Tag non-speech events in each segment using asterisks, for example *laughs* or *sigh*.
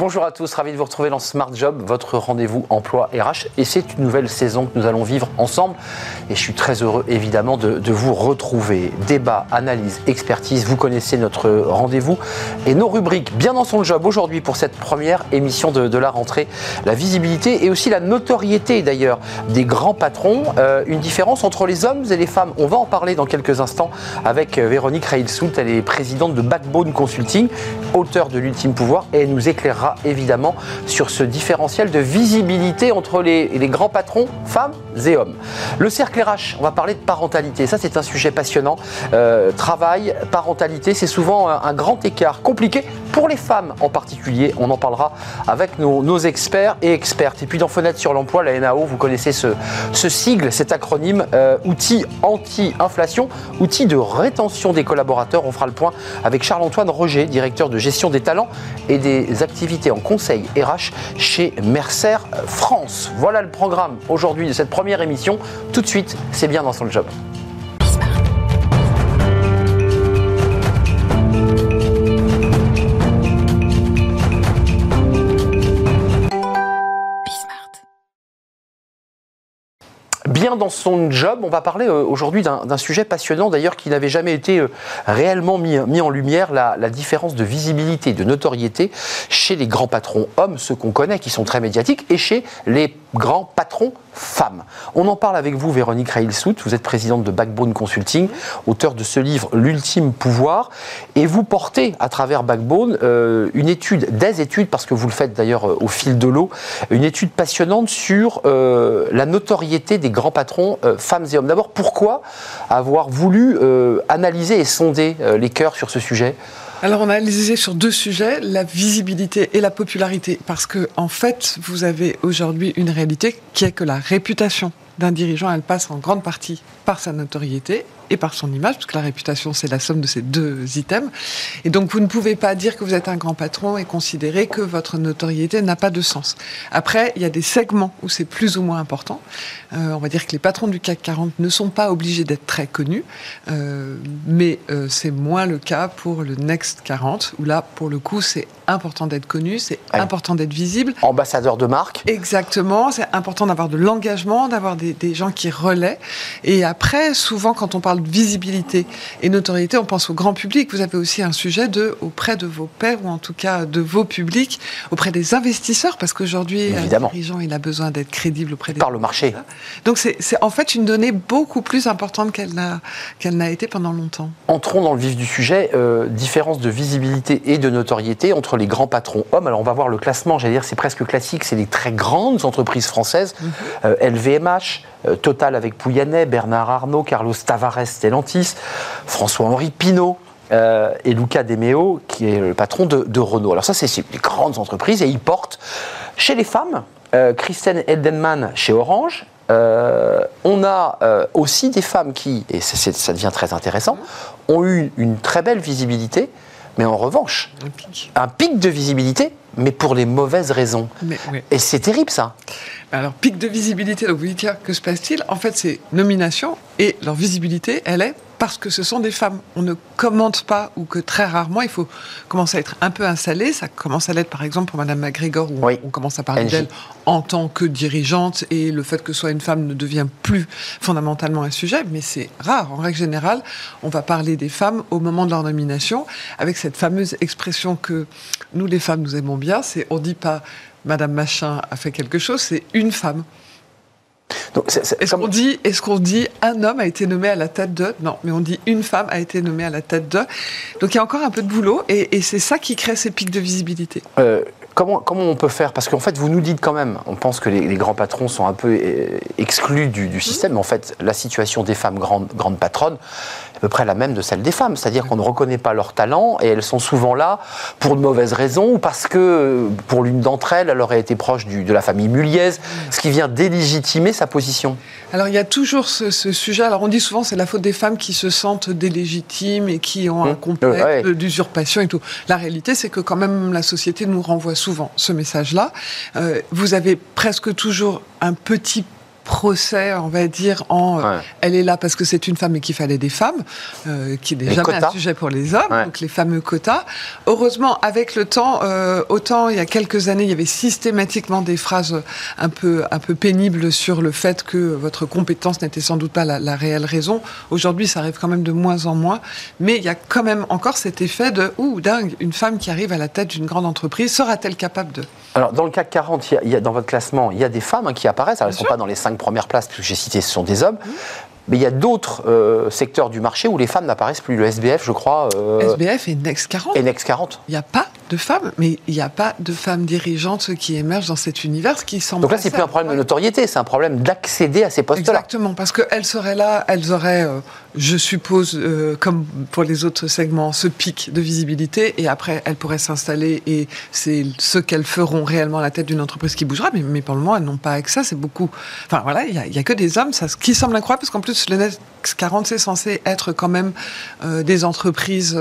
Bonjour à tous, ravi de vous retrouver dans Smart Job, votre rendez-vous emploi RH. Et c'est une nouvelle saison que nous allons vivre ensemble. Et je suis très heureux évidemment de, vous retrouver. Débat, analyse, expertise, vous connaissez notre rendez-vous et nos rubriques. Bien dans son job aujourd'hui pour cette première émission de, la rentrée. La visibilité et aussi la notoriété d'ailleurs des grands patrons. Euh, une différence entre les hommes et les femmes. On va en parler dans quelques instants avec Véronique Reilsoult. Elle est présidente de Backbone Consulting, auteur de l'ultime pouvoir et elle nous éclairera évidemment sur ce différentiel de visibilité entre les, grands patrons, femmes et hommes. Le cercle RH, on va parler de parentalité. Ça, c'est un sujet passionnant. Euh, travail, parentalité, c'est souvent un, grand écart compliqué pour les femmes en particulier. On en parlera avec nos, experts et expertes. Et puis dans Fenêtre sur l'emploi, la NAO, vous connaissez ce, sigle, cet acronyme, euh, outil anti-inflation, outil de rétention des collaborateurs. On fera le point avec Charles-Antoine Roger, directeur de gestion des talents et des activités en conseil RH chez Mercer France. Voilà le programme aujourd'hui de cette première émission. Tout de suite, c'est bien dans son job. Bien dans son job. On va parler euh, aujourd'hui d'un sujet passionnant, d'ailleurs, qui n'avait jamais été euh, réellement mis, en lumière, la, différence de visibilité, de notoriété chez les grands patrons hommes, ceux qu'on connaît, qui sont très médiatiques, et chez les grands patrons femmes. On en parle avec vous, Véronique Railsout. Vous êtes présidente de Backbone Consulting, auteur de ce livre L'ultime pouvoir. Et vous portez, à travers Backbone, euh, une étude, des études, parce que vous le faites d'ailleurs au fil de l'eau, une étude passionnante sur la notoriété des grands patrons femmes et hommes. D'abord, pourquoi avoir voulu analyser et sonder les cœurs sur ce sujet? Alors, on a analysé sur deux sujets, la visibilité et la popularité. Parce que, en fait, vous avez aujourd'hui une réalité qui est que la réputation d'un dirigeant, elle passe en grande partie par sa notoriété et par son image, parce que la réputation, c'est la somme de ces deux items. Et donc, vous ne pouvez pas dire que vous êtes un grand patron et considérer que votre notoriété n'a pas de sens. Après, il y a des segments où c'est plus ou moins important. Euh, on va dire que les patrons du CAC 40 ne sont pas obligés d'être très connus, euh, mais euh, c'est moins le cas pour le Next 40, où là, pour le coup, c'est important d'être connu, c'est important d'être visible. Ambassadeur de marque. Exactement, c'est important d'avoir de l'engagement, d'avoir des, des gens qui relaient. Et après, souvent, quand on parle visibilité et notoriété, on pense au grand public. Vous avez aussi un sujet de auprès de vos pairs ou en tout cas de vos publics, auprès des investisseurs, parce qu'aujourd'hui, un dirigeant, il a besoin d'être crédible auprès des par le marché. Donc c'est en fait une donnée beaucoup plus importante qu'elle n'a qu'elle n'a été pendant longtemps. Entrons dans le vif du sujet. Euh, différence de visibilité et de notoriété entre les grands patrons hommes. Alors on va voir le classement. J'allais dire c'est presque classique. C'est les très grandes entreprises françaises. LVMH, mhm. euh, Total avec Pouyanné, Bernard Arnault, Carlos Tavares Stellantis, François-Henri Pinault, euh, et Luca Demeo, qui est le patron de, Renault. Alors ça, c'est les grandes entreprises et ils portent chez les femmes, euh, Christine Eldenman chez Orange. Euh, on a aussi des femmes qui, et ça devient très intéressant, ont eu une très belle visibilité, mais en revanche, un pic, de visibilité, mais pour les mauvaises raisons. Et c'est terrible ça. Alors, pic de visibilité, donc vous dites, que se passe-t-il? En fait, c'est nomination et leur visibilité, elle est parce que ce sont des femmes. On ne commente pas, ou que très rarement, il faut commencer à être un peu installé. Ça commence à l'être, par exemple, pour Madame McGregor, où on commence à parler d'elle en tant que dirigeante, et le fait que ce soit une femme ne devient plus fondamentalement un sujet, mais c'est rare. En règle générale, on va parler des femmes au moment de leur nomination, avec cette fameuse expression que nous, les femmes, nous aimons bien, c'est on dit pas Madame Machin a fait quelque chose, c'est une femme. Est-ce qu'on dit, est qu'on dit un homme a été nommé à la tête de Non, mais on dit une femme a été nommée à la tête de. Donc il y a encore un peu de boulot et, c'est ça qui crée ces pics de visibilité. Euh, comment, comment on peut faire? Parce qu'en fait, vous nous dites quand même, on pense que les, grands patrons sont un peu euh, exclus du, du système, mais en fait, la situation des femmes grandes, grandes patronnes, à peu près la même de celle des femmes. C'est-à-dire qu'on ne reconnaît pas leur talent et elles sont souvent là pour de mauvaises raisons ou parce que pour l'une d'entre elles, elle aurait été proche de la famille Muliez, ce qui vient délégitimer sa position. Alors il y a toujours ce, sujet. Alors on dit souvent c'est la faute des femmes qui se sentent délégitimes et qui ont un mmh. complexe d'usurpation et tout. La réalité c'est que quand même la société nous renvoie souvent ce message-là. Euh, vous avez presque toujours un petit procès, on va dire, en euh, elle est là parce que c'est une femme et qu'il fallait des femmes, euh, qui n'est jamais quotas. un sujet pour les hommes, donc les fameux quotas. Heureusement, avec le temps, euh, autant il y a quelques années, il y avait systématiquement des phrases un peu, un peu pénibles sur le fait que votre compétence n'était sans doute pas la, réelle raison. Aujourd'hui, ça arrive quand même de moins en moins, mais il y a quand même encore cet effet de ouh dingue, une femme qui arrive à la tête d'une grande entreprise sera-t-elle capable de Alors dans le CAC 40, y a, dans votre classement, il y a des femmes hein, qui apparaissent, alors, elles ne sont pas dans les 5 première place, puisque j'ai cité, ce sont des hommes. Mais il y a d'autres euh, secteurs du marché où les femmes n'apparaissent plus. Le SBF, je crois. Euh, SBF et Next 40. Et Next 40. Il n'y a pas de femmes, mais il n'y a pas de femmes dirigeantes qui émergent dans cet univers qui semble. Donc là, c'est plus un problème de notoriété, c'est un problème d'accéder à ces postes-là. Exactement, parce qu'elles seraient là, elles auraient, euh, je suppose, euh, comme pour les autres segments, ce pic de visibilité, et après, elles pourraient s'installer, et c'est ce qu'elles feront réellement à la tête d'une entreprise qui bougera, mais, mais pour le moment, elles n'ont pas accès, c'est beaucoup. Enfin voilà, il n'y a, a, que des hommes, ça, ce qui semble incroyable, parce qu'en plus, le Next 40, c'est censé être quand même euh, des entreprises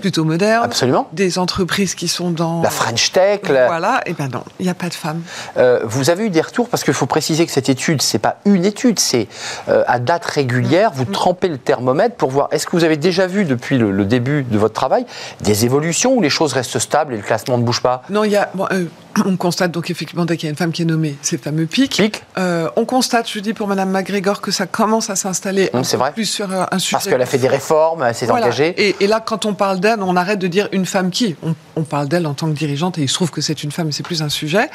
plutôt modernes. Absolument. Des entreprises qui sont dans... La French Tech. Voilà, et ben non, il n'y a pas de femmes. Euh, vous avez eu des retours, parce qu'il faut préciser que cette étude, c'est pas une étude, c'est euh, à date régulière, vous mm. trempez le thermomètre pour voir, est-ce que vous avez déjà vu depuis le, début de votre travail des évolutions où les choses restent stables et le classement ne bouge pas? Non, il y a... Euh, on constate donc effectivement dès qu'il y a une femme qui est nommée, ces fameux pics. on constate, je dis pour Madame McGregor, que ça commence à s'installer mm, peu plus sur un sujet. Parce qu'elle a fait des réformes, elle s'est engagée. Et, là, quand on parle d'elle, on arrête de dire une femme qui. On, on parle d'elle en tant que dirigeante et il se trouve que c'est une femme et c'est plus un sujet.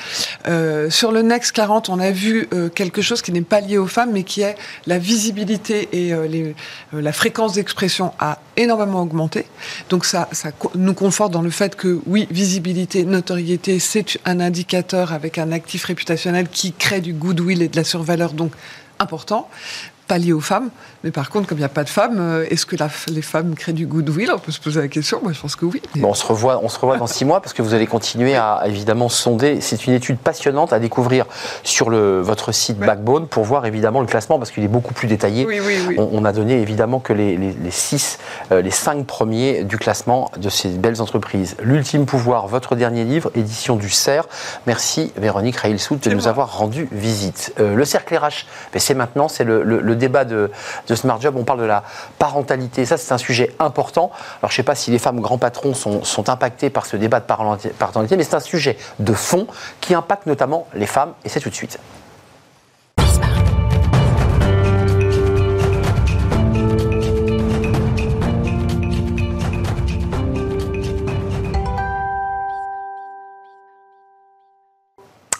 Euh, sur le Next 40, on a vu euh, quelque chose qui n'est pas lié aux femmes mais qui est la visibilité et euh, les, la fréquence d'expression a énormément augmenté. Donc ça, ça nous conforte dans le fait que oui, visibilité, notoriété, c'est un indicateur avec un actif réputationnel qui crée du goodwill et de la survaleur donc important pas lié aux femmes. Mais par contre, comme il n'y a pas de femmes, euh, est-ce que les femmes créent du goodwill? On peut se poser la question. Moi, je pense que oui. Bon, on se revoit, on se revoit dans six mois parce que vous allez continuer à, évidemment sonder. C'est une étude passionnante à découvrir sur le, votre site Backbone pour voir évidemment le classement parce qu'il est beaucoup plus détaillé. Oui, oui, oui. On, a donné évidemment que les, les, les six, euh, les cinq premiers du classement de ces belles entreprises. L'ultime pouvoir, votre dernier livre, édition du CERF. Merci Véronique Railsout de nous avoir rendu visite. Euh, le cercle RH, c'est maintenant, c'est le, le débat de, Smart Job, on parle de la parentalité. Ça, c'est un sujet important. Alors, je ne sais pas si les femmes grands patrons sont, sont impactés par ce débat de parentalité, mais c'est un sujet de fond qui impacte notamment les femmes, et c'est tout de suite.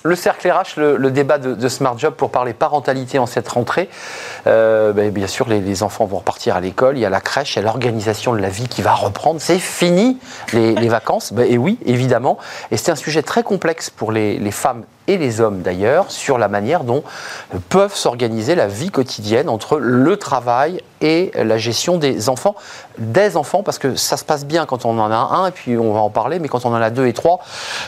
Le cercle RH, le, débat de, Smart Job pour parler parentalité en cette rentrée. Euh, ben, bien sûr, les, enfants vont repartir à l'école, il y a la crèche, il y a l'organisation de la vie qui va reprendre. C'est fini les, vacances. Ben, et oui, évidemment. Et c'est un sujet très complexe pour les, les femmes et les hommes d'ailleurs sur la manière dont peuvent s'organiser la vie quotidienne entre le travail et la gestion des enfants, des enfants, parce que ça se passe bien quand on en a un, et puis on va en parler, mais quand on en a deux et trois,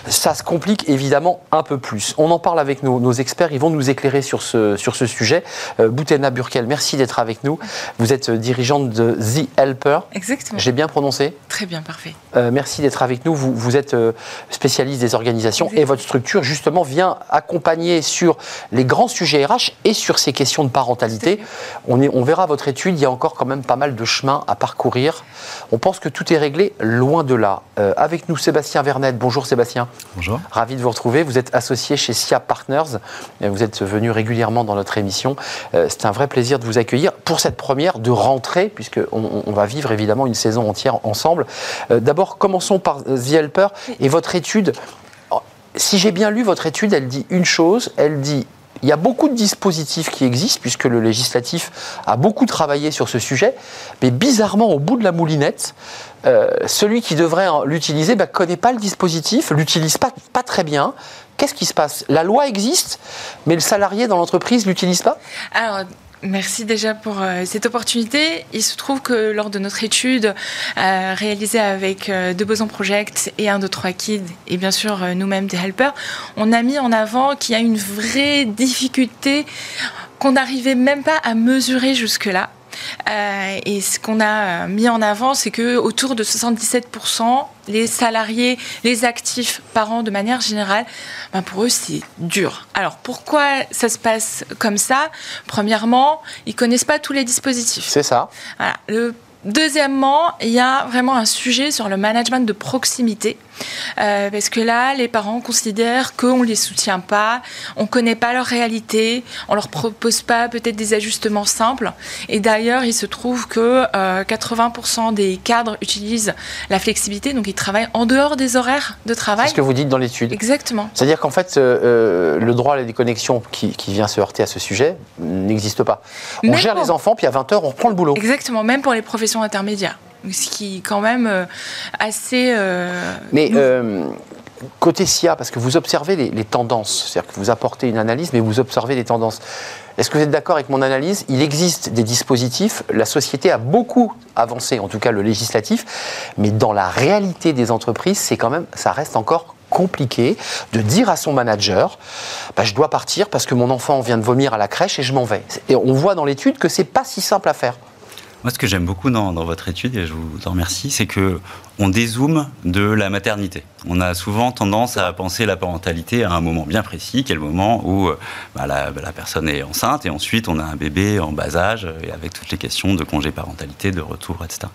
ça se complique évidemment un peu plus. On en parle avec nos, experts, ils vont nous éclairer sur ce, sur ce sujet. Euh, Boutena Burkel, merci d'être avec nous. Vous êtes dirigeante de The Helper. Exactement. J'ai bien prononcé Très bien, parfait. Euh, merci d'être avec nous. Vous, vous êtes euh, spécialiste des organisations et votre structure, justement, vient accompagner sur les grands sujets RH et sur ces questions de parentalité. On, on verra votre étude, il y a encore quand même pas mal de chemin à parcourir. On pense que tout est réglé loin de là. Euh, avec nous, Sébastien Vernet. Bonjour Sébastien. Bonjour. Ravi de vous retrouver. Vous êtes associé chez SIA Partners. Euh, vous êtes venu régulièrement dans notre émission. Euh, c'est un vrai plaisir de vous accueillir pour cette première de rentrée, puisqu'on on va vivre évidemment une saison entière ensemble. D'abord, commençons par The Helper et votre étude si j'ai bien lu votre étude, elle dit une chose, elle dit il y a beaucoup de dispositifs qui existent, puisque le législatif a beaucoup travaillé sur ce sujet, mais bizarrement, au bout de la moulinette, euh, celui qui devrait l'utiliser ne bah, connaît pas le dispositif, l'utilise pas, très bien. Qu'est-ce qui se passe? La loi existe, mais le salarié dans l'entreprise l'utilise pas? Merci déjà pour euh, cette opportunité. Il se trouve que lors de notre étude euh, réalisée avec euh, De Boson Project et un de trois kids et bien sûr nous-mêmes des helpers, on a mis en avant qu'il y a une vraie difficulté qu'on n'arrivait même pas à mesurer jusque-là et ce qu'on a mis en avant, c'est que autour de 77%, les salariés, les actifs parents de manière générale, ben pour eux c'est dur. Alors pourquoi ça se passe comme ça? Premièrement, ils connaissent pas tous les dispositifs. C'est ça. Voilà. Le Deuxièmement, il y a vraiment un sujet sur le management de proximité. Euh, parce que là, les parents considèrent qu'on ne les soutient pas, on ne connaît pas leur réalité, on ne leur propose pas peut-être des ajustements simples. Et d'ailleurs, il se trouve que 80% euh, des cadres utilisent la flexibilité, donc ils travaillent en dehors des horaires de travail. C'est ce que vous dites dans l'étude. Exactement. C'est-à-dire qu'en fait, euh, le droit à la déconnexion qui, vient se heurter à ce sujet n'existe pas. On gère les enfants, puis à 20h, on reprend le boulot. Exactement, même pour les professions intermédiaires ce qui est quand même euh, assez. Euh, mais euh, côté SIA, parce que vous observez les, tendances, c'est-à-dire que vous apportez une analyse, mais vous observez les tendances. Est-ce que vous êtes d'accord avec mon analyse? Il existe des dispositifs, la société a beaucoup avancé, en tout cas le législatif, mais dans la réalité des entreprises, c'est quand même, ça reste encore compliqué de dire à son manager bah, je dois partir parce que mon enfant vient de vomir à la crèche et je m'en vais. Et on voit dans l'étude que c'est pas si simple à faire. Moi, ce que j'aime beaucoup dans, votre étude, et je vous en remercie, c'est que on dézoome de la maternité. On a souvent tendance à penser la parentalité à un moment bien précis, qui est le moment où euh, bah, la, personne est enceinte, et ensuite on a un bébé en bas âge, et avec toutes les questions de congé parentalité, de retour, etc.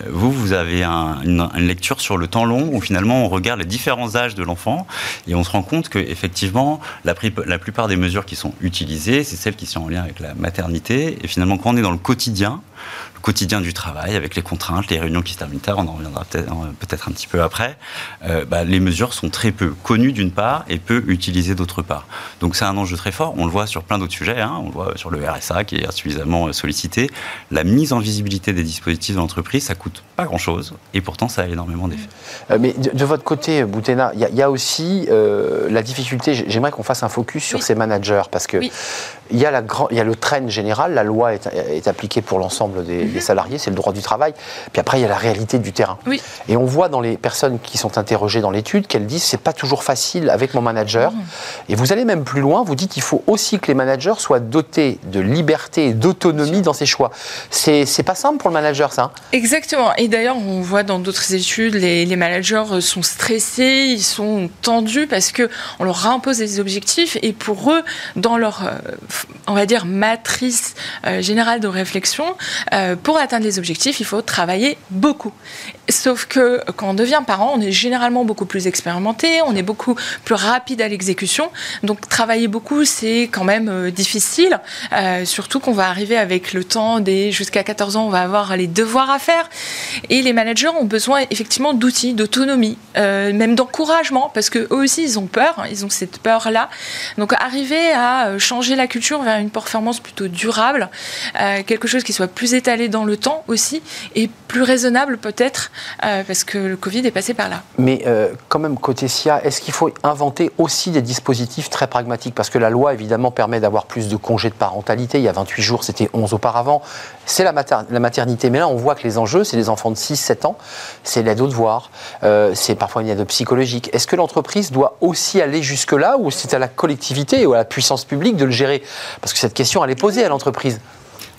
Euh, vous, vous avez une, lecture sur le temps long, où finalement on regarde les différents âges de l'enfant, et on se rend compte qu'effectivement, la, la plupart des mesures qui sont utilisées, c'est celles qui sont en lien avec la maternité, et finalement quand on est dans le quotidien, le quotidien du travail, avec les contraintes, les réunions qui se terminent tard, on en reviendra peut-être peut-être un petit peu après, euh, bah, les mesures sont très peu connues d'une part et peu utilisées d'autre part. Donc c'est un enjeu très fort. On le voit sur plein d'autres sujets. Hein. On le voit sur le RSA qui est suffisamment sollicité. La mise en visibilité des dispositifs de l'entreprise, ça coûte pas grand-chose et pourtant ça a énormément d'effets. Euh, mais de, votre côté, Boutena, il y, a aussi euh, la difficulté. J'aimerais qu'on fasse un focus sur ces managers parce que il y, a la grand, y a le train général. La loi est, est appliquée pour l'ensemble des, des, mhm. salariés. C'est le droit du travail. Puis après, il y a la réalité du terrain. Oui. Et on voit dans les personnes qui sont interrogées dans l'étude qu'elles disent c'est pas toujours facile avec mon manager. Mmh. Et vous allez même plus loin, vous dites qu'il faut aussi que les managers soient dotés de liberté et d'autonomie dans ses choix. C'est pas simple pour le manager, ça. Hein Exactement. Et d'ailleurs, on voit dans d'autres études, les, les, managers sont stressés, ils sont tendus parce que on leur impose des objectifs et pour eux, dans leur, euh, on va dire, matrice euh, générale de réflexion, euh, pour atteindre les objectifs, il faut travailler beaucoup. Sauf que quand on devient parent, on est généralement beaucoup plus expérimenté, on est beaucoup plus rapide à l'exécution. Donc travailler beaucoup, c'est quand même euh, difficile. Surtout qu'on va arriver avec le temps des jusqu'à 14 ans, on va avoir les devoirs à faire. Et les managers ont besoin effectivement d'outils, d'autonomie, même d'encouragement, parce que eux aussi ils ont peur, hein, ils ont cette peur là. Donc arriver à changer la culture vers une performance plutôt durable, quelque chose qui soit plus étalé dans le temps aussi et plus raisonnable peut-être euh, parce que le Covid est passé par là. Mais euh, quand même, côté SIA, est-ce qu'il faut inventer aussi des dispositifs très pragmatiques? Parce que la loi, évidemment, permet d'avoir plus de congés de parentalité. Il y a 28 jours, c'était 11 auparavant. C'est la, la, maternité. Mais là, on voit que les enjeux, c'est les enfants de 6-7 ans, c'est l'aide aux devoirs, euh, c'est parfois une aide psychologique. Est-ce que l'entreprise doit aussi aller jusque-là ou c'est à la collectivité ou à la puissance publique de le gérer? Parce que cette question, elle est posée à l'entreprise.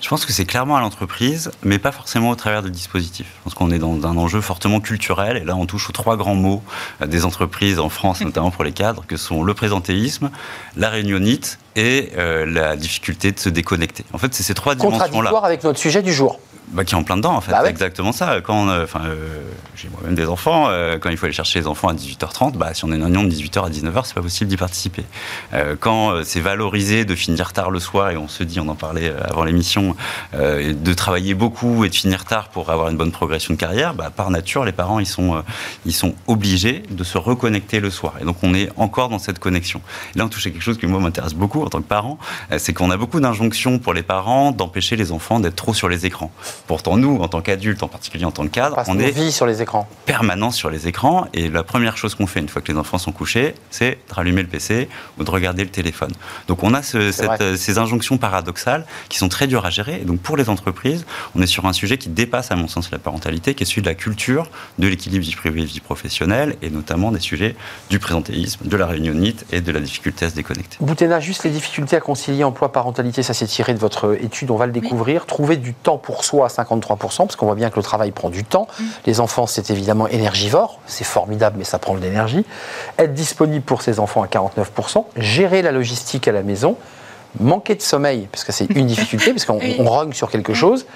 Je pense que c'est clairement à l'entreprise, mais pas forcément au travers de dispositifs. Je pense qu'on est dans un enjeu fortement culturel, et là on touche aux trois grands mots euh, des entreprises en France, *laughs* notamment pour les cadres, que sont le présentéisme, la réunionite et euh, la difficulté de se déconnecter. En fait, c'est ces trois dimensions-là. Contradictoire avec notre sujet du jour bah, qui est en plein dedans, en fait. Bah c'est exactement ça. Quand, euh, enfin, euh, j'ai moi-même des enfants, euh, quand il faut aller chercher les enfants à 18h30, bah, si on est une réunion de 18h à 19h, c'est pas possible d'y participer. quand c'est valorisé de finir tard le soir, et on se dit, on en parlait avant l'émission, de travailler beaucoup et de finir tard pour avoir une bonne progression de carrière, bah, par nature, les parents, ils sont, ils sont obligés de se reconnecter le soir. Et donc, on est encore dans cette connexion. là, on touche à quelque chose qui, moi, m'intéresse beaucoup en tant que parent, c'est qu'on a beaucoup d'injonctions pour les parents d'empêcher les enfants d'être trop sur les écrans Pourtant, nous, en tant qu'adultes, en particulier en tant que cadre, on, est vie sur les écrans. permanent sur les écrans. Et la première chose qu'on fait une fois que les enfants sont couchés, c'est de rallumer le PC ou de regarder le téléphone. Donc on a ces injonctions paradoxales qui sont très dures à gérer. Et donc pour les entreprises, on est sur un sujet qui dépasse, à mon sens, la parentalité, qui est celui de la culture, de l'équilibre vie privée vie professionnelle, et notamment des sujets du présentéisme, de la réunionite et de la difficulté à se déconnecter. Boutena, juste les difficultés à concilier emploi-parentalité, ça s'est tiré de votre étude, on va le découvrir. Trouver du temps pour soi 53%, parce qu'on voit bien que le travail prend du temps. Les enfants, c'est évidemment énergivore, c'est formidable, mais ça prend de l'énergie. Être disponible pour ses enfants à 49%, gérer la logistique à la maison, manquer de sommeil, parce que c'est une *laughs* difficulté, parce qu'on rogne sur quelque chose,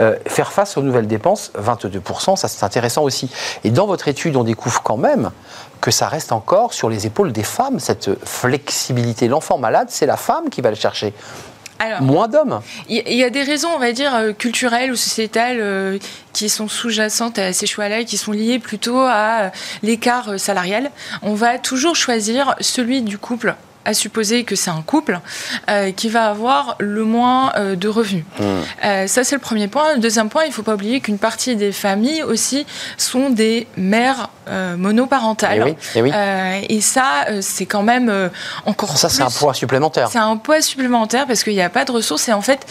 euh, faire face aux nouvelles dépenses, 22%, ça c'est intéressant aussi. Et dans votre étude, on découvre quand même que ça reste encore sur les épaules des femmes, cette flexibilité. L'enfant malade, c'est la femme qui va le chercher. Moins d'hommes. Il y, a des raisons, on va dire, euh, culturelles ou sociétales euh, qui sont sous-jacentes à ces choix-là et qui sont liées plutôt à l'écart salarial. On va toujours choisir celui du couple à supposer que c'est un couple euh, qui va avoir le moins euh, de revenus. Mmh. Euh, ça, c'est le premier point. Le deuxième point, il ne faut pas oublier qu'une partie des familles aussi sont des mères monoparentales. Et, oui, et, ça, c'est quand même encore Ça, c'est un poids supplémentaire. C'est un poids supplémentaire parce qu'il n'y a pas de ressources. Et en fait,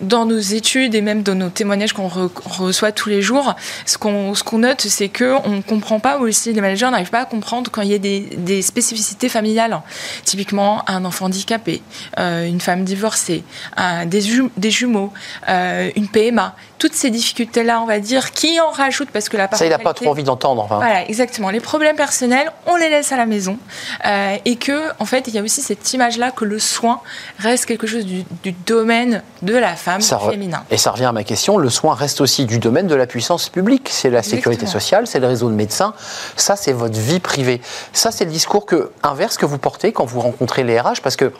dans nos études et même dans nos témoignages qu'on reçoit tous les jours, ce qu'on ce qu'on note, c'est qu'on ne comprend pas aussi, les managers n'arrivent pas à comprendre quand il y a des, des spécificités familiales. Typiquement, un enfant handicapé, euh, une femme divorcée, des, des, jumeaux, euh, une PMA. Toutes ces difficultés-là, on va dire, qui en rajoutent parce que la Ça, il n'a pas trop envie d'entendre. Voilà, exactement. Les problèmes personnels, on les laisse à la maison. Euh, et que, en fait, il y a aussi cette image-là que le soin reste quelque chose du, du domaine de la femme féminin. Et ça revient à ma question, le soin reste aussi du domaine de la puissance publique. C'est la sécurité sociale, c'est le réseau de médecins. Ça, c'est votre vie privée. Ça, c'est le discours que, inverse que vous portez quand vous rencontrez les RH, parce que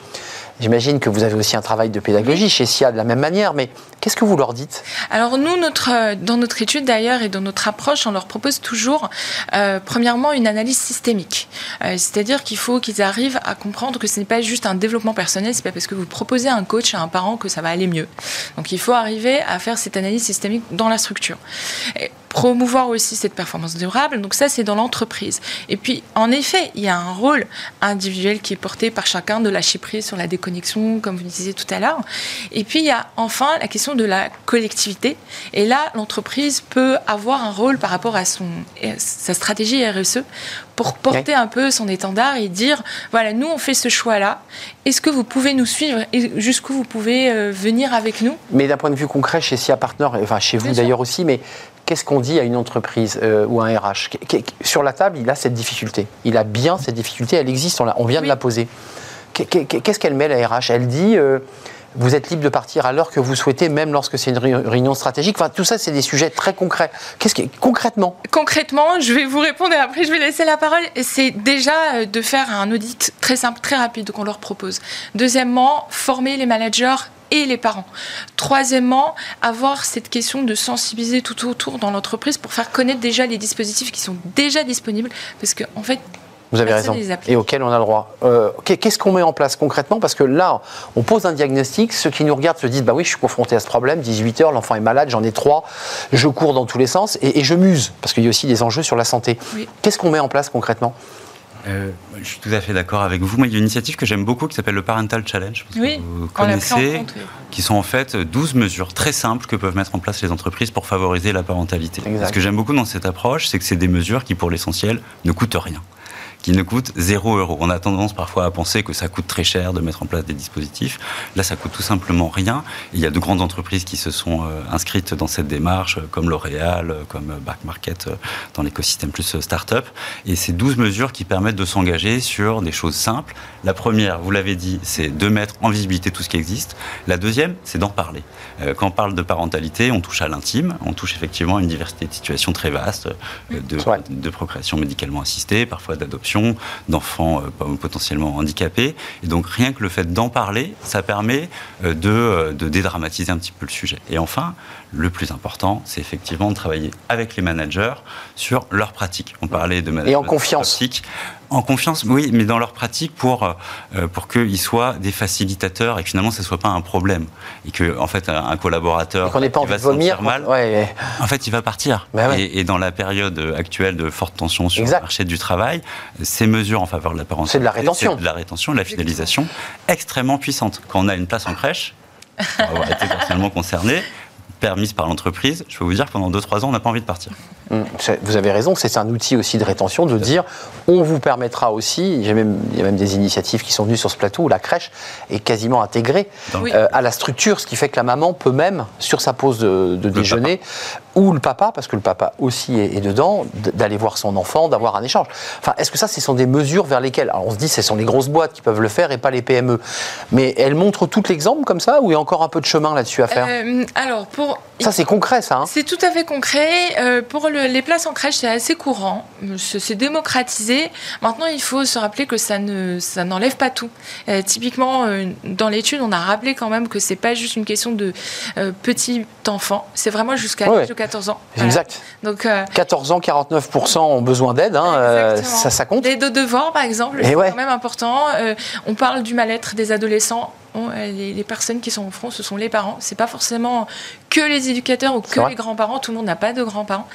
J'imagine que vous avez aussi un travail de pédagogie chez SIA de la même manière, mais qu'est-ce que vous leur dites? Alors nous, notre, euh, dans notre étude d'ailleurs et dans notre approche, on leur propose toujours, euh, premièrement, une analyse systémique. Euh, c'est-à-dire qu'il faut qu'ils arrivent à comprendre que ce n'est pas juste un développement personnel, c'est pas parce que vous proposez un coach à un parent que ça va aller mieux. Donc il faut arriver à faire cette analyse systémique dans la structure promouvoir aussi cette performance durable. Donc ça, c'est dans l'entreprise. Et puis, en effet, il y a un rôle individuel qui est porté par chacun de lâcher prise sur la déconnexion, comme vous disiez tout à l'heure. Et puis, il y a enfin la question de la collectivité. Et là, l'entreprise peut avoir un rôle par rapport à son, sa stratégie RSE pour porter un peu son étendard et dire, voilà, nous, on fait ce choix-là. Est-ce que vous pouvez nous suivre et jusqu'où vous pouvez euh, venir avec nous? Mais d'un point de vue concret, chez SIA Partner, enfin chez vous d'ailleurs aussi, mais qu'est-ce qu'on dit à une entreprise euh, ou à un RH Sur la table, il a cette difficulté. Il a bien cette difficulté, elle existe, on, vient de la poser. Qu'est-ce qu'elle met, la RH Elle dit euh, vous êtes libre de partir à l'heure que vous souhaitez, même lorsque c'est une réunion stratégique. Enfin, tout ça, c'est des sujets très concrets. Qu'est-ce que concrètement? Concrètement, je vais vous répondre et après je vais laisser la parole. C'est déjà euh, de faire un audit très simple, très rapide qu'on leur propose. Deuxièmement, former les managers et les parents. Troisièmement, avoir cette question de sensibiliser tout autour dans l'entreprise pour faire connaître déjà les dispositifs qui sont déjà disponibles, parce qu'en en fait, vous avez raison. Et auquel on a le droit. Euh, qu'est-ce qu'on met en place concrètement? Parce que là, on pose un diagnostic. Ceux qui nous regardent se disent Bah oui, je suis confronté à ce problème. 18 heures, l'enfant est malade, j'en ai trois. Je cours dans tous les sens et, je muse. Parce qu'il y a aussi des enjeux sur la santé. Qu'est-ce qu'on met en place concrètement? Euh, je suis tout à fait d'accord avec vous. Moi, il y a une initiative que j'aime beaucoup qui s'appelle le Parental Challenge. oui, vous connaissez, qui sont en fait 12 mesures très simples que peuvent mettre en place les entreprises pour favoriser la parentalité. Ce que j'aime beaucoup dans cette approche, c'est que c'est des mesures qui, pour l'essentiel, ne coûtent rien qui ne coûte 0 euros. On a tendance parfois à penser que ça coûte très cher de mettre en place des dispositifs. Là, ça coûte tout simplement rien. Il y a de grandes entreprises qui se sont euh, inscrites dans cette démarche, comme L'Oréal, comme Back Market euh, dans l'écosystème plus euh, start-up. Et ces 12 mesures qui permettent de s'engager sur des choses simples. La première, vous l'avez dit, c'est de mettre en visibilité tout ce qui existe. La deuxième, c'est d'en parler. Quand on parle de parentalité, on touche à l'intime, on touche effectivement à une diversité de situations très vaste, de, de procréation médicalement assistée, parfois d'adoption d'enfants euh, potentiellement handicapés. Et donc rien que le fait d'en parler, ça permet euh, euh, de, dédramatiser un petit peu le sujet. Et enfin, le plus important, c'est effectivement de travailler avec les managers sur leurs pratiques. On parlait de management Et en confiance En confiance, oui, mais dans leur pratique pour, euh, pour qu'ils soient des facilitateurs et que finalement, ce ne soit pas un problème. Et que, en fait, un collaborateur. Qu'on n'ait pas envie va de vomir. sentir mal, Ouais. en fait, il va partir. Bah ouais. et, et dans la période actuelle de forte tension sur Exact. le marché du travail, ces mesures en faveur de la parentalité, C'est de la rétention. c'est de la rétention, de la fidélisation, extrêmement puissante. Quand on a une place en crèche, *laughs* pour avoir été personnellement concerné, permise par l'entreprise, je peux vous dire que pendant 2-3 ans, on n'a pas envie de partir. Hum, Vous avez raison, c'est un outil aussi de rétention de dire on vous permettra aussi, même- il y a même des initiatives qui sont venues sur ce plateau où la crèche est quasiment intégrée Oui. euh, à la structure, ce qui fait que la maman peut même, sur sa pause de, de déjeuner, ou le papa, parce que le papa aussi est, est dedans, d'aller voir son enfant, d'avoir un échange. Enfin, est-ce que ça, ce sont des mesures vers lesquelles, alors on se dit, ce sont les grosses boîtes qui peuvent le faire et pas les PME, mais elles montrent tout l'exemple comme ça, ou il y a encore un peu de chemin là-dessus à faire? Euh, alors, pour. Ça, c'est concret, ça. hein C'est tout à fait concret. Euh, pour le- les places en crèche, c'est assez courant. C'est démocratisé. Maintenant, il faut se rappeler que ça ne ça n'enlève pas tout. Euh, typiquement, euh, dans l'étude, on a rappelé quand même que c'est pas juste une question de petit enfant. C'est vraiment jusqu'à Ouais, l'âge de 14 ans. Voilà. Exact. Donc, euh, 14 ans, 49% ont besoin d'aide, hein, ça, ça compte. Les deux devoirs, par exemple, Et c'est ouais. quand même important. On parle du mal-être des adolescents. On- euh, les, les personnes qui sont au front, ce sont les parents. C'est pas forcément que les éducateurs ou que les grands-parents. Tout le monde n'a pas de grands-parents.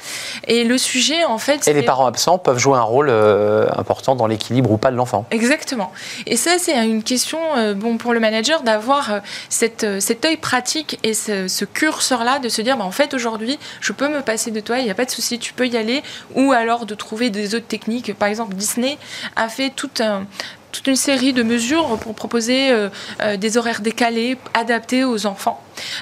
Et le sujet, en fait, Et les parents absents peuvent jouer un rôle euh, important dans l'équilibre ou pas de l'enfant. Exactement. Et ça, c'est une question euh, bon, pour le manager d'avoir euh, cette, cet œil pratique et ce, ce curseur-là, de se dire, bah, en fait, aujourd'hui, je peux me passer de toi, il n'y a pas de souci, tu peux y aller. Ou alors de trouver des autres techniques. Par exemple, Disney a fait tout un toute une série de mesures pour proposer euh, euh, des horaires décalés adaptés aux enfants.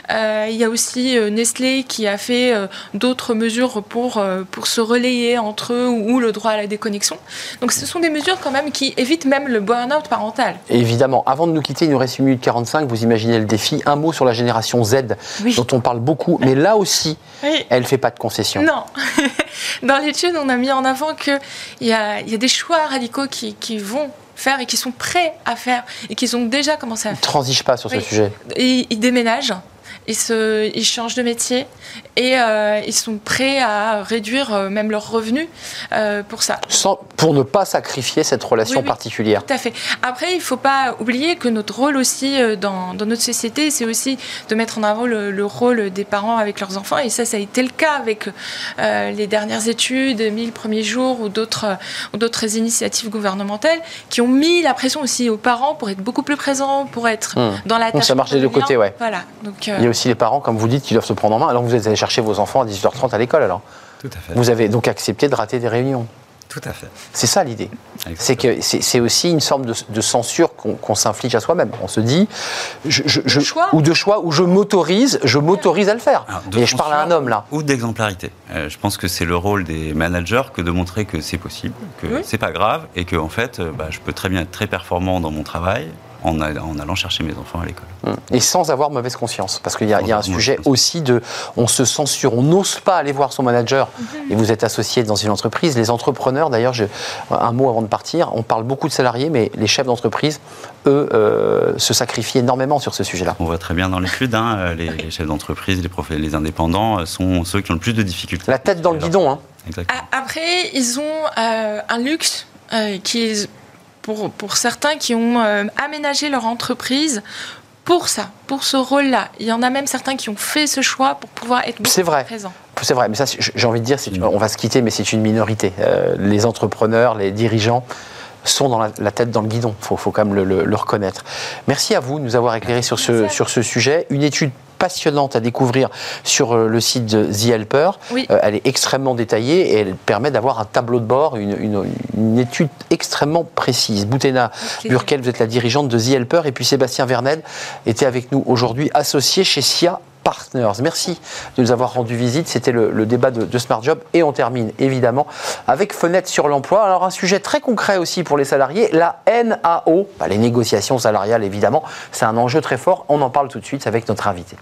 Euh, il y a aussi euh, Nestlé qui a fait euh, d'autres mesures pour, pour se relayer entre eux ou, ou le droit à la déconnexion. Donc ce sont des mesures quand même qui évitent même le burn-out parental. Évidemment, avant de nous quitter, il nous reste une minute 45, vous imaginez le défi. Un mot sur la génération Z, Oui. dont on parle beaucoup, mais là aussi, Oui. elle ne fait pas de concessions. Non. *laughs* Dans l'étude, on a mis en avant qu'il y a, il y a des choix radicaux qui, qui vont faire et qui sont prêts à faire et qui ont déjà commencé à Ne faire. transige pas sur ce sujet. Et ils déménagent, ils, se, ils changent de métier et euh, ils sont prêts à réduire euh, même leurs revenus euh, pour ça. Sans- pour ne pas sacrifier cette relation Oui, oui. particulière. Tout à fait. Après, il ne faut pas oublier que notre rôle aussi dans, dans notre société, c'est aussi de mettre en avant le, le rôle des parents avec leurs enfants. Et ça, ça a été le cas avec les dernières études, 1000 premiers jours ou d'autres ou d'autres initiatives gouvernementales qui ont mis la pression aussi aux parents pour être beaucoup plus présents, pour être Hum. dans la Donc tâche. ça marche des deux côtés, ouais. Voilà. Donc, Il y a aussi les parents, comme vous dites, qui doivent se prendre en main. Alors vous êtes allé chercher vos enfants à 18h30 à l'école, alors. Tout à fait. Vous avez donc accepté de rater des réunions. Tout à fait. C'est ça l'idée. C'est que c'est aussi une forme de, de censure qu'on s'inflige à soi-même. On se dit, je, je- je- choix. ou de choix, où je m'autorise, je m'autorise à le faire. Alors, Et je parle à un homme là. Ou d'exemplarité. Euh, je pense que c'est le rôle des managers que de montrer que c'est possible, que Oui. c'est pas grave et que en fait, euh, bah, je peux très bien être très performant dans mon travail en, a- en allant chercher mes enfants à l'école. Et sans avoir mauvaise conscience. Parce qu'il y a, il y a un sujet aussi de. On se censure, on n'ose pas aller voir son manager. Et vous êtes associé dans une entreprise. Les entrepreneurs, d'ailleurs, un mot avant de partir, on parle beaucoup de salariés, mais les chefs d'entreprise, eux, euh, se sacrifient énormément sur ce sujet-là. On voit très bien dans l'étude, hein, euh, les, les chefs d'entreprise, les, indépendants euh, sont ceux qui ont le plus de difficultés. La tête dans le guidon, hein. Exactement. Après, ils ont euh, un luxe euh, qui, pour, pour certains qui ont euh, aménagé leur entreprise pour ça, pour ce rôle-là. Il y en a même certains qui ont fait ce choix pour pouvoir être beaucoup C'est vrai. plus présents. C'est vrai, mais ça, j'ai envie de dire, Mm. on va se quitter, mais c'est une minorité. Euh, les entrepreneurs, les dirigeants sont dans la, la tête dans le guidon. Il faut, faut quand même le, le- le reconnaître. Merci à vous de nous avoir éclairé sur ce, sur ce sujet. Une étude passionnante à découvrir sur euh, le site de The Helper. Oui. Euh, elle est extrêmement détaillée et elle permet d'avoir un tableau de bord, une, une- une étude extrêmement précise. Boutena. Burkel, vous êtes la dirigeante de The Helper et puis Sébastien Vernel était avec nous aujourd'hui, associé chez SIA Partners. Merci de nous avoir rendu visite. C'était le, débat de, de Smart Job. Et on termine évidemment avec Fenêtre sur l'emploi. Alors un sujet très concret aussi pour les salariés, la NAO, Bah, les négociations salariales évidemment. C'est un enjeu très fort. On en parle tout de suite avec notre invité.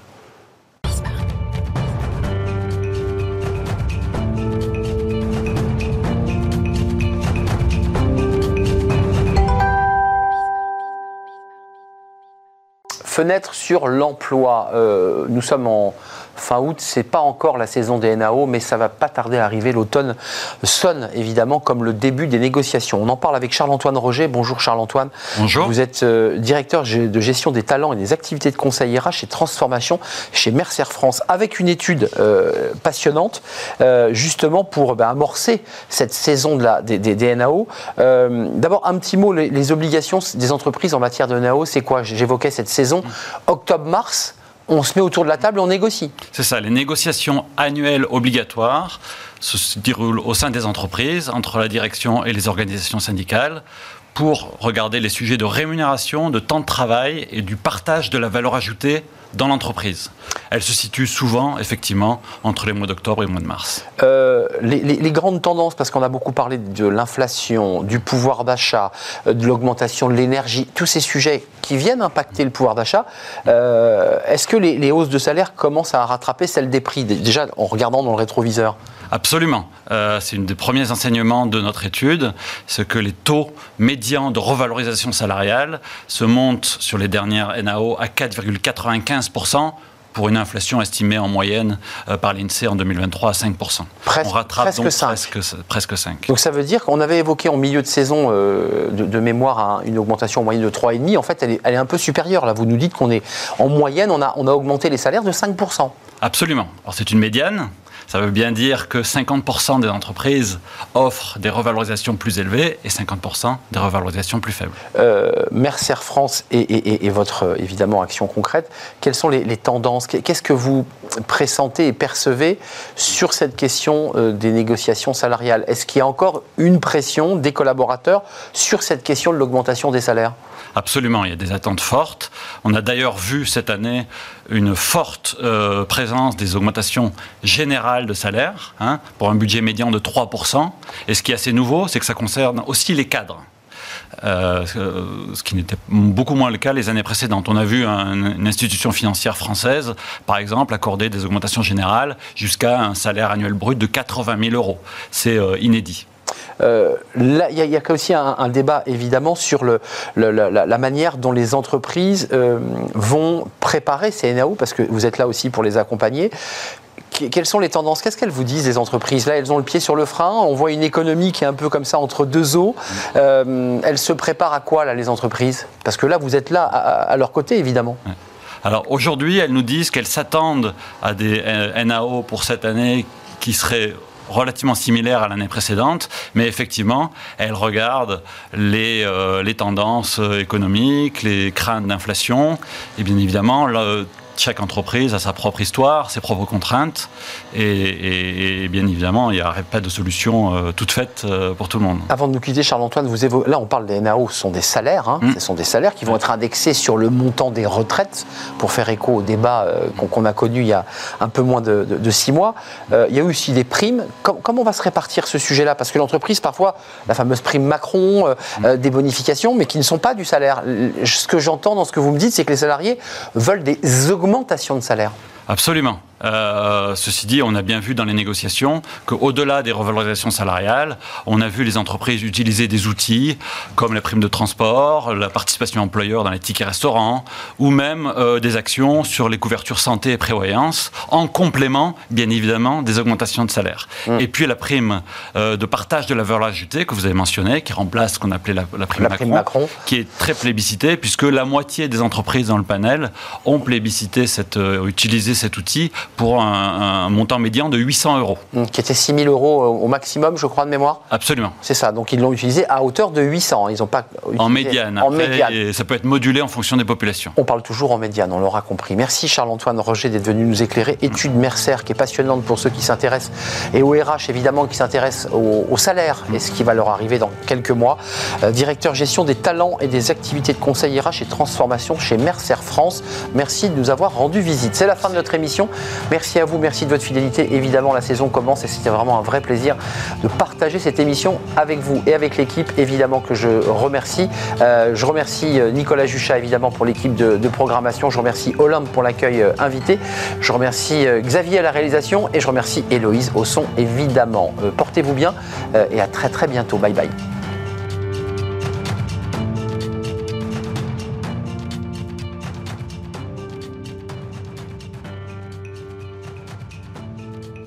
Fenêtre sur l'emploi. Euh, nous sommes en fin août. C'est pas encore la saison des NAO, mais ça va pas tarder à arriver. L'automne sonne évidemment comme le début des négociations. On en parle avec Charles-Antoine Roger. Bonjour Charles-Antoine. Bonjour. Vous êtes euh, directeur de gestion des talents et des activités de conseil RH et transformation chez Mercer France, avec une étude euh, passionnante, euh, justement pour ben, amorcer cette saison de la, des, NAO. D'abord, un petit mot, les, les, obligations des entreprises en matière de NAO, c'est quoi? J'évoquais cette saison, octobre-mars on se met autour de la table et on négocie. C'est ça, les négociations annuelles obligatoires se déroulent au sein des entreprises, entre la direction et les organisations syndicales, pour regarder les sujets de rémunération, de temps de travail et du partage de la valeur ajoutée dans l'entreprise. Elle se situe souvent, effectivement, entre les mois d'octobre et le mois de mars. Euh, les, grandes tendances, parce qu'on a beaucoup parlé de l'inflation, du pouvoir d'achat, euh, de l'augmentation de l'énergie, tous ces sujets qui viennent impacter le pouvoir d'achat, euh, est-ce que les, hausses de salaire commencent à rattraper celles des prix, déjà en regardant dans le rétroviseur? Absolument. c'est un des premiers enseignements de notre étude, c'est que les taux médians de revalorisation salariale se montent sur les dernières NAO à 4,95 pour une inflation estimée en moyenne euh, par l'INSEE en 2023 à 5 On rattrape presque donc 5. Presque, 5. Donc ça veut dire qu'on avait évoqué en milieu de saison euh, de, mémoire une augmentation en moyenne de 3,5. En fait, elle est, elle est, un peu supérieure. Là, vous nous dites qu'on est en moyenne, on a, on a augmenté les salaires de 5 Absolument. Alors c'est une médiane. Ça veut bien dire que 50% des entreprises offrent des revalorisations plus élevées et 50% des revalorisations plus faibles. Euh, Mercer France et, votre évidemment action concrète, quelles sont les, tendances? Qu'est-ce que vous pressentez et percevez sur cette question euh, des négociations salariales? Est-ce qu'il y a encore une pression des collaborateurs sur cette question de l'augmentation des salaires? Absolument, il y a des attentes fortes. On a d'ailleurs vu cette année une forte euh, présence des augmentations générales de salaire, hein, pour un budget médian de 3%. Et ce qui est assez nouveau, c'est que ça concerne aussi les cadres. Euh, ce qui n'était beaucoup moins le cas les années précédentes. On a vu une institution financière française, par exemple, accorder des augmentations générales jusqu'à un salaire annuel brut de 80 000 euros. C'est euh, inédit. Euh, il y, a aussi un, débat évidemment sur la, manière dont les entreprises euh, vont préparer ces NAO, parce que vous êtes là aussi pour les accompagner. quelles sont les tendances? Qu'est-ce qu'elles vous disent, les entreprises? Là, elles ont le pied sur le frein. On voit une économie qui est un peu comme ça entre deux eaux. Euh, elles se préparent à quoi, là, les entreprises? Parce que là, vous êtes là à, leur côté, évidemment. Alors aujourd'hui, elles nous disent qu'elles s'attendent à des NAO pour cette année qui seraient relativement similaire à l'année précédente, mais effectivement, elle regarde les, euh, tendances économiques, les craintes d'inflation, et bien évidemment, chaque entreprise a sa propre histoire, ses propres contraintes, et, bien évidemment, il n'y a pas de solution euh, toute faite euh, pour tout le monde. Avant de nous quitter, Charles-Antoine, vous là on parle des NAO, ce sont des salaires, hein. mm. ce sont des salaires qui vont être indexés sur le montant des retraites, pour faire écho au débat euh, qu'on a connu il y a un peu moins de, six mois. il y a eu aussi des primes. comment on va se répartir ce sujet-là? Parce que l'entreprise, parfois, la fameuse prime Macron, mm. des bonifications, mais qui ne sont pas du salaire. Ce que j'entends dans ce que vous me dites, c'est que les salariés veulent des augmentation de salaire. Absolument. Euh, ceci dit, on a bien vu dans les négociations qu'au-delà des revalorisations salariales, on a vu les entreprises utiliser des outils comme la prime de transport, la participation employeur dans les tickets restaurants, ou même euh, des actions sur les couvertures santé et prévoyance, en complément, bien évidemment, des augmentations de salaire. Mmh. Et puis la prime euh, de partage de la valeur ajoutée que vous avez mentionnée, qui remplace ce qu'on appelait la, prime, Macron, qui est très plébiscitée, puisque la moitié des entreprises dans le panel ont plébiscité cette, utilisé cet outil pour un, montant médian de 800 euros. Mmh, qui était 6 000 euros au maximum, je crois, de mémoire Absolument. C'est ça, donc ils l'ont utilisé à hauteur de 800. Ils ont pas en médiane. En médiane. ça peut être modulé en fonction des populations. On parle toujours en médiane, on l'aura compris. Merci Charles-Antoine Roger d'être venu nous éclairer. Étude Mercer qui est passionnante pour ceux qui s'intéressent et au RH évidemment qui s'intéressent au, salaire et ce qui va leur arriver dans quelques mois. Euh, directeur gestion des talents et des activités de conseil RH et transformation chez Mercer France. Merci de nous avoir rendu visite. C'est la fin de notre émission. Merci à vous, merci de votre fidélité. Évidemment, la saison commence et c'était vraiment un vrai plaisir de partager cette émission avec vous et avec l'équipe, évidemment, que je remercie. Euh, je remercie euh, Nicolas Juchat, évidemment, pour l'équipe de, programmation. Je remercie Olympe pour l'accueil euh, invité. Je remercie Xavier à la réalisation et je remercie Héloïse au son, évidemment. Portez-vous bien et à très très bientôt. Bye bye.